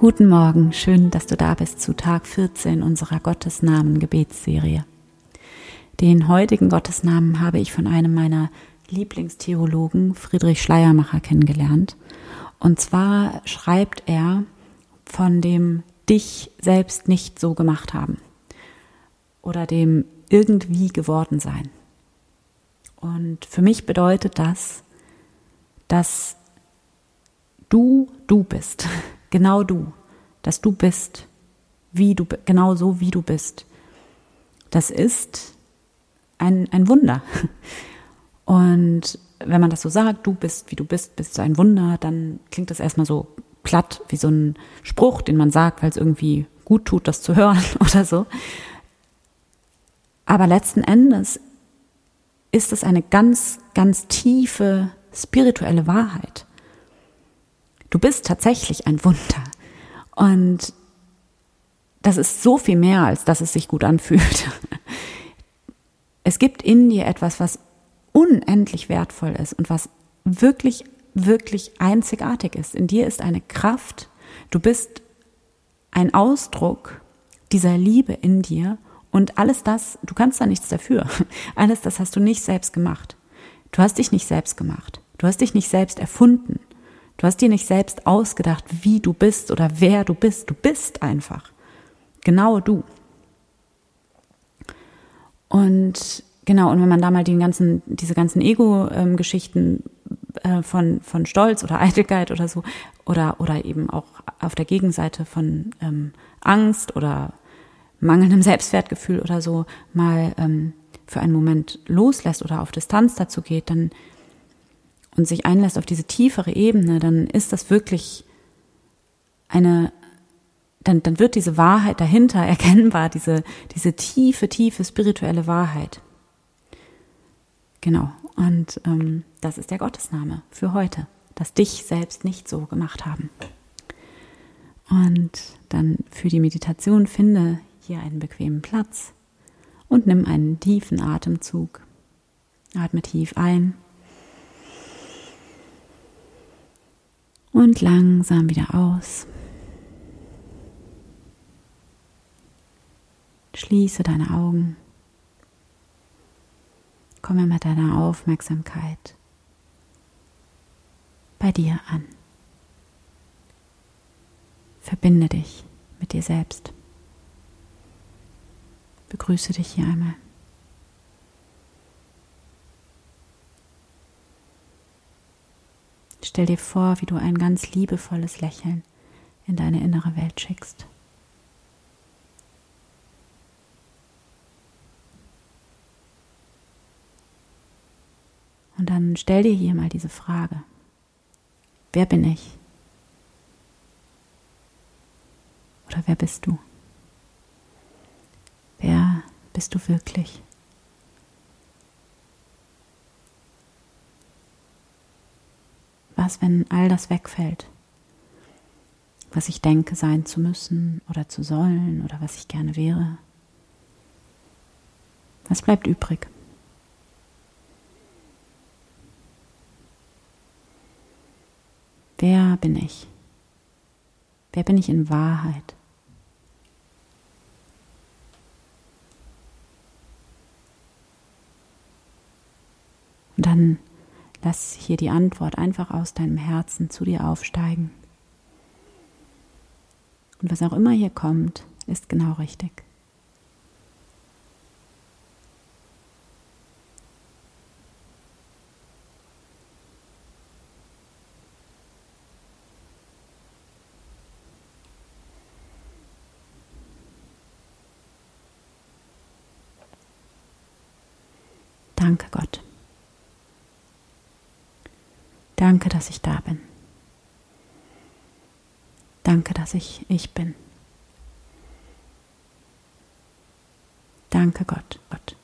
Guten Morgen, schön, dass du da bist zu Tag 14 unserer Gottesnamen Gebetsserie. Den heutigen Gottesnamen habe ich von einem meiner Lieblingstheologen, Friedrich Schleiermacher, kennengelernt. Und zwar schreibt er von dem dich selbst nicht so gemacht haben oder dem irgendwie geworden sein. Und für mich bedeutet das, dass du du bist, genau du, dass du bist, wie du genau so wie du bist. Das ist ein, ein Wunder. Und wenn man das so sagt, du bist, wie du bist, bist du ein Wunder, dann klingt das erstmal so platt, wie so ein Spruch, den man sagt, weil es irgendwie gut tut, das zu hören oder so. Aber letzten Endes ist es eine ganz, ganz tiefe spirituelle Wahrheit. Du bist tatsächlich ein Wunder. Und das ist so viel mehr, als dass es sich gut anfühlt. Es gibt in dir etwas, was unendlich wertvoll ist und was wirklich, wirklich einzigartig ist. In dir ist eine Kraft. Du bist ein Ausdruck dieser Liebe in dir und alles das, du kannst da nichts dafür. Alles das hast du nicht selbst gemacht. Du hast dich nicht selbst gemacht. Du hast dich nicht selbst erfunden. Du hast dir nicht selbst ausgedacht, wie du bist oder wer du bist. Du bist einfach. Genau du. Und genau, und wenn man da mal die ganzen, diese ganzen Ego-Geschichten äh, von, von Stolz oder Eitelkeit oder so, oder, oder eben auch auf der Gegenseite von ähm, Angst oder mangelndem Selbstwertgefühl oder so mal ähm, für einen Moment loslässt oder auf Distanz dazu geht, dann und sich einlässt auf diese tiefere Ebene, dann ist das wirklich eine, dann, dann wird diese Wahrheit dahinter erkennbar, diese, diese tiefe, tiefe spirituelle Wahrheit. Genau. Und ähm, das ist der Gottesname für heute, dass dich selbst nicht so gemacht haben. Und dann für die Meditation finde hier einen bequemen Platz und nimm einen tiefen Atemzug. Atme tief ein und langsam wieder aus. Schließe deine Augen. Komme mit deiner Aufmerksamkeit bei dir an. Verbinde dich mit dir selbst begrüße dich hier einmal. Stell dir vor, wie du ein ganz liebevolles Lächeln in deine innere Welt schickst. Und dann stell dir hier mal diese Frage. Wer bin ich? Oder wer bist du? bist du wirklich? Was, wenn all das wegfällt? Was ich denke, sein zu müssen oder zu sollen oder was ich gerne wäre? Was bleibt übrig? Wer bin ich? Wer bin ich in Wahrheit? Und dann lass hier die Antwort einfach aus deinem Herzen zu dir aufsteigen. Und was auch immer hier kommt, ist genau richtig. Danke Gott. Danke, dass ich da bin. Danke, dass ich ich bin. Danke Gott, Gott.